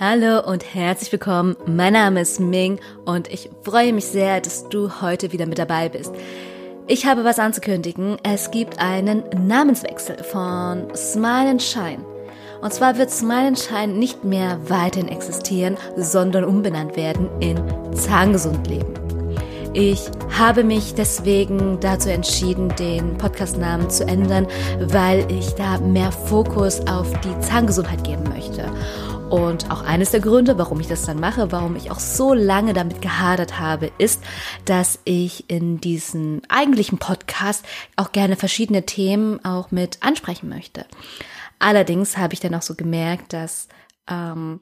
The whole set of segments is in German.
Hallo und herzlich willkommen. Mein Name ist Ming und ich freue mich sehr, dass du heute wieder mit dabei bist. Ich habe was anzukündigen. Es gibt einen Namenswechsel von Smile and Shine. Und zwar wird Smile and Shine nicht mehr weiterhin existieren, sondern umbenannt werden in Zahngesund Leben. Ich habe mich deswegen dazu entschieden, den Podcastnamen zu ändern, weil ich da mehr Fokus auf die Zahngesundheit geben möchte. Und auch eines der Gründe, warum ich das dann mache, warum ich auch so lange damit gehadert habe, ist, dass ich in diesem eigentlichen Podcast auch gerne verschiedene Themen auch mit ansprechen möchte. Allerdings habe ich dann auch so gemerkt, dass ähm,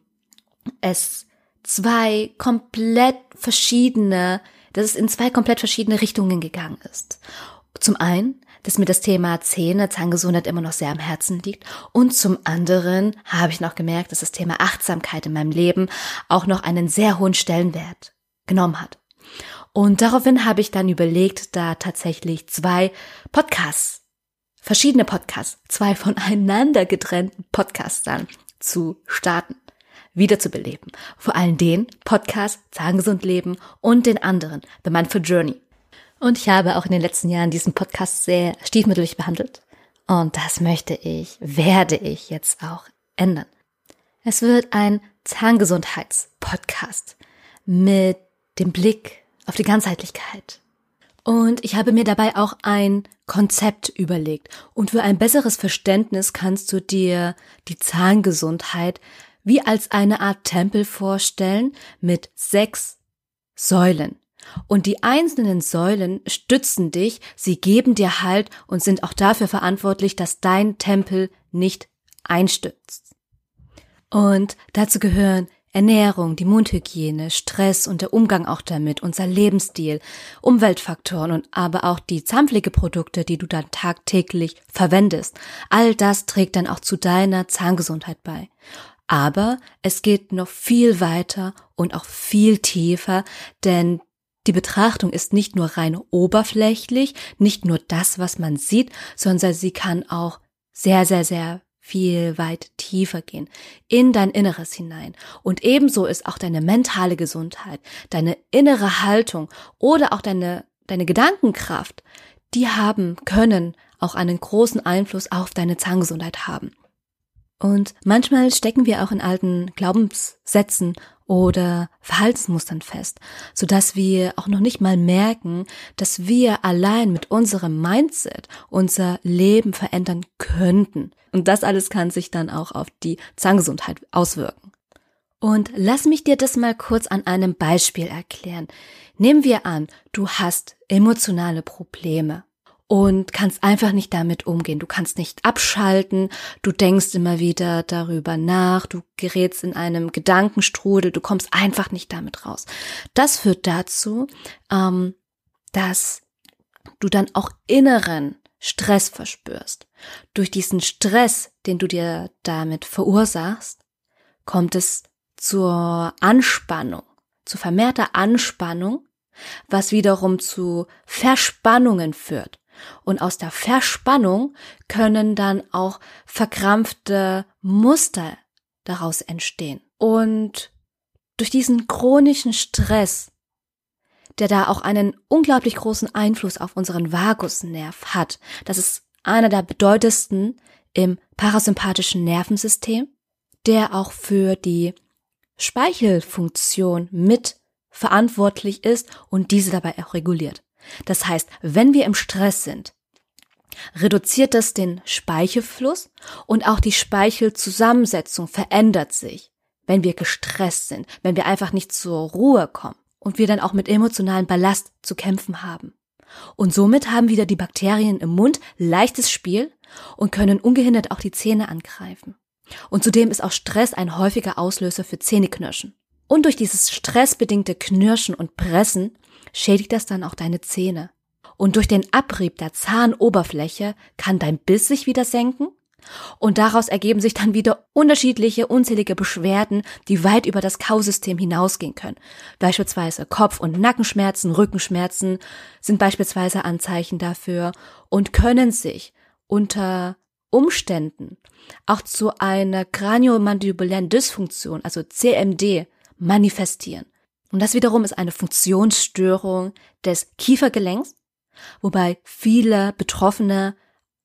es zwei komplett verschiedene, dass es in zwei komplett verschiedene Richtungen gegangen ist. Zum einen dass mir das Thema Zähne, Zahngesundheit immer noch sehr am Herzen liegt. Und zum anderen habe ich noch gemerkt, dass das Thema Achtsamkeit in meinem Leben auch noch einen sehr hohen Stellenwert genommen hat. Und daraufhin habe ich dann überlegt, da tatsächlich zwei Podcasts, verschiedene Podcasts, zwei voneinander getrennten Podcasts dann zu starten wiederzubeleben. Vor allem den Podcast Zahngesund Leben und den anderen, The Mindful Journey. Und ich habe auch in den letzten Jahren diesen Podcast sehr stiefmütterlich behandelt. Und das möchte ich, werde ich jetzt auch ändern. Es wird ein Zahngesundheitspodcast mit dem Blick auf die Ganzheitlichkeit. Und ich habe mir dabei auch ein Konzept überlegt. Und für ein besseres Verständnis kannst du dir die Zahngesundheit wie als eine Art Tempel vorstellen mit sechs Säulen. Und die einzelnen Säulen stützen dich, sie geben dir Halt und sind auch dafür verantwortlich, dass dein Tempel nicht einstürzt. Und dazu gehören Ernährung, die Mundhygiene, Stress und der Umgang auch damit, unser Lebensstil, Umweltfaktoren und aber auch die Zahnpflegeprodukte, die du dann tagtäglich verwendest. All das trägt dann auch zu deiner Zahngesundheit bei. Aber es geht noch viel weiter und auch viel tiefer, denn die Betrachtung ist nicht nur rein oberflächlich, nicht nur das, was man sieht, sondern sie kann auch sehr, sehr, sehr viel weit tiefer gehen, in dein Inneres hinein. Und ebenso ist auch deine mentale Gesundheit, deine innere Haltung oder auch deine, deine Gedankenkraft, die haben, können auch einen großen Einfluss auf deine Zahngesundheit haben. Und manchmal stecken wir auch in alten Glaubenssätzen oder Verhaltensmustern fest, so dass wir auch noch nicht mal merken, dass wir allein mit unserem Mindset unser Leben verändern könnten. Und das alles kann sich dann auch auf die Zahngesundheit auswirken. Und lass mich dir das mal kurz an einem Beispiel erklären. Nehmen wir an, du hast emotionale Probleme und kannst einfach nicht damit umgehen. Du kannst nicht abschalten, du denkst immer wieder darüber nach, du gerätst in einem Gedankenstrudel, du kommst einfach nicht damit raus. Das führt dazu, ähm, dass du dann auch inneren Stress verspürst. Durch diesen Stress, den du dir damit verursachst, kommt es zur Anspannung, zu vermehrter Anspannung, was wiederum zu Verspannungen führt. Und aus der Verspannung können dann auch verkrampfte Muster daraus entstehen. Und durch diesen chronischen Stress, der da auch einen unglaublich großen Einfluss auf unseren Vagusnerv hat, das ist einer der bedeutendsten im parasympathischen Nervensystem, der auch für die Speichelfunktion mit verantwortlich ist und diese dabei auch reguliert. Das heißt, wenn wir im Stress sind, reduziert das den Speichelfluss und auch die Speichelzusammensetzung verändert sich, wenn wir gestresst sind, wenn wir einfach nicht zur Ruhe kommen und wir dann auch mit emotionalen Ballast zu kämpfen haben. Und somit haben wieder die Bakterien im Mund leichtes Spiel und können ungehindert auch die Zähne angreifen. Und zudem ist auch Stress ein häufiger Auslöser für Zähneknirschen. Und durch dieses stressbedingte Knirschen und Pressen schädigt das dann auch deine Zähne. Und durch den Abrieb der Zahnoberfläche kann dein Biss sich wieder senken und daraus ergeben sich dann wieder unterschiedliche unzählige Beschwerden, die weit über das Kausystem hinausgehen können. Beispielsweise Kopf- und Nackenschmerzen, Rückenschmerzen sind beispielsweise Anzeichen dafür und können sich unter Umständen auch zu einer kraniomandibulären Dysfunktion, also CMD, manifestieren. Und das wiederum ist eine Funktionsstörung des Kiefergelenks, wobei viele Betroffene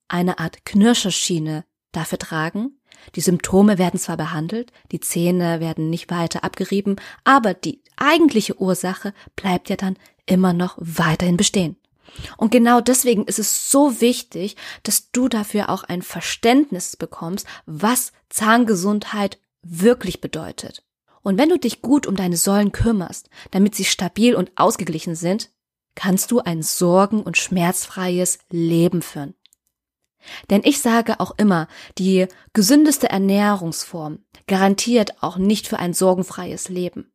eine Art Knirscherschiene dafür tragen. Die Symptome werden zwar behandelt, die Zähne werden nicht weiter abgerieben, aber die eigentliche Ursache bleibt ja dann immer noch weiterhin bestehen. Und genau deswegen ist es so wichtig, dass du dafür auch ein Verständnis bekommst, was Zahngesundheit wirklich bedeutet. Und wenn du dich gut um deine Säulen kümmerst, damit sie stabil und ausgeglichen sind, kannst du ein sorgen- und schmerzfreies Leben führen. Denn ich sage auch immer, die gesündeste Ernährungsform garantiert auch nicht für ein sorgenfreies Leben.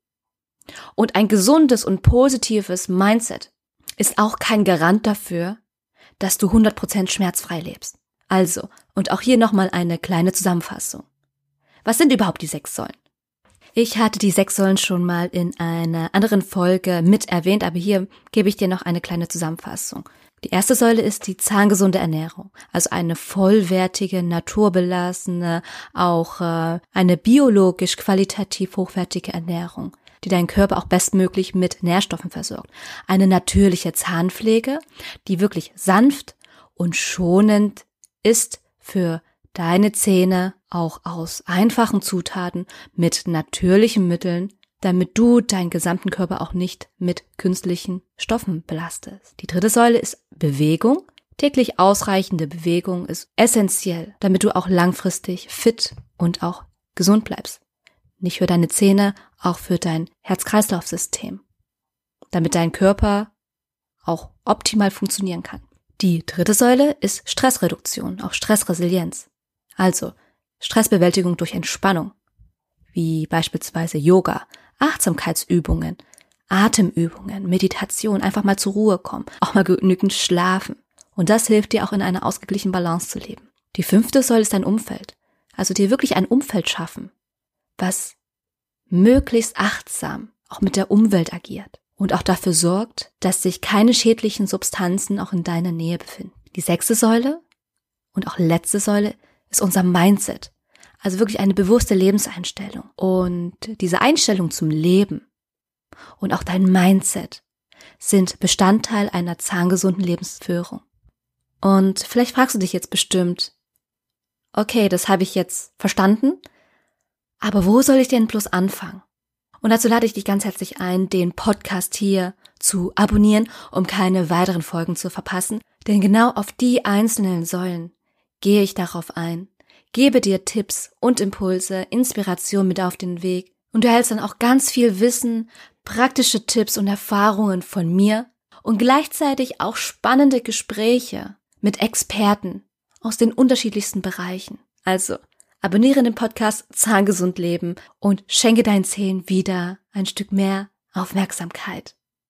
Und ein gesundes und positives Mindset ist auch kein Garant dafür, dass du 100% schmerzfrei lebst. Also, und auch hier nochmal eine kleine Zusammenfassung. Was sind überhaupt die sechs Säulen? Ich hatte die sechs Säulen schon mal in einer anderen Folge mit erwähnt, aber hier gebe ich dir noch eine kleine Zusammenfassung. Die erste Säule ist die zahngesunde Ernährung, also eine vollwertige, naturbelassene, auch äh, eine biologisch qualitativ hochwertige Ernährung, die deinen Körper auch bestmöglich mit Nährstoffen versorgt. Eine natürliche Zahnpflege, die wirklich sanft und schonend ist für deine Zähne auch aus einfachen Zutaten mit natürlichen Mitteln, damit du deinen gesamten Körper auch nicht mit künstlichen Stoffen belastest. Die dritte Säule ist Bewegung. Täglich ausreichende Bewegung ist essentiell, damit du auch langfristig fit und auch gesund bleibst. Nicht für deine Zähne, auch für dein Herz-Kreislauf-System. Damit dein Körper auch optimal funktionieren kann. Die dritte Säule ist Stressreduktion, auch Stressresilienz. Also Stressbewältigung durch Entspannung, wie beispielsweise Yoga, Achtsamkeitsübungen, Atemübungen, Meditation, einfach mal zur Ruhe kommen, auch mal genügend schlafen. Und das hilft dir auch in einer ausgeglichenen Balance zu leben. Die fünfte Säule ist dein Umfeld. Also dir wirklich ein Umfeld schaffen, was möglichst achtsam auch mit der Umwelt agiert und auch dafür sorgt, dass sich keine schädlichen Substanzen auch in deiner Nähe befinden. Die sechste Säule und auch letzte Säule ist unser Mindset. Also wirklich eine bewusste Lebenseinstellung. Und diese Einstellung zum Leben und auch dein Mindset sind Bestandteil einer zahngesunden Lebensführung. Und vielleicht fragst du dich jetzt bestimmt, okay, das habe ich jetzt verstanden, aber wo soll ich denn bloß anfangen? Und dazu lade ich dich ganz herzlich ein, den Podcast hier zu abonnieren, um keine weiteren Folgen zu verpassen. Denn genau auf die einzelnen Säulen gehe ich darauf ein, gebe dir Tipps und Impulse, Inspiration mit auf den Weg und du erhältst dann auch ganz viel Wissen, praktische Tipps und Erfahrungen von mir und gleichzeitig auch spannende Gespräche mit Experten aus den unterschiedlichsten Bereichen. Also abonniere den Podcast Zahngesund Leben und schenke deinen Zähnen wieder ein Stück mehr Aufmerksamkeit.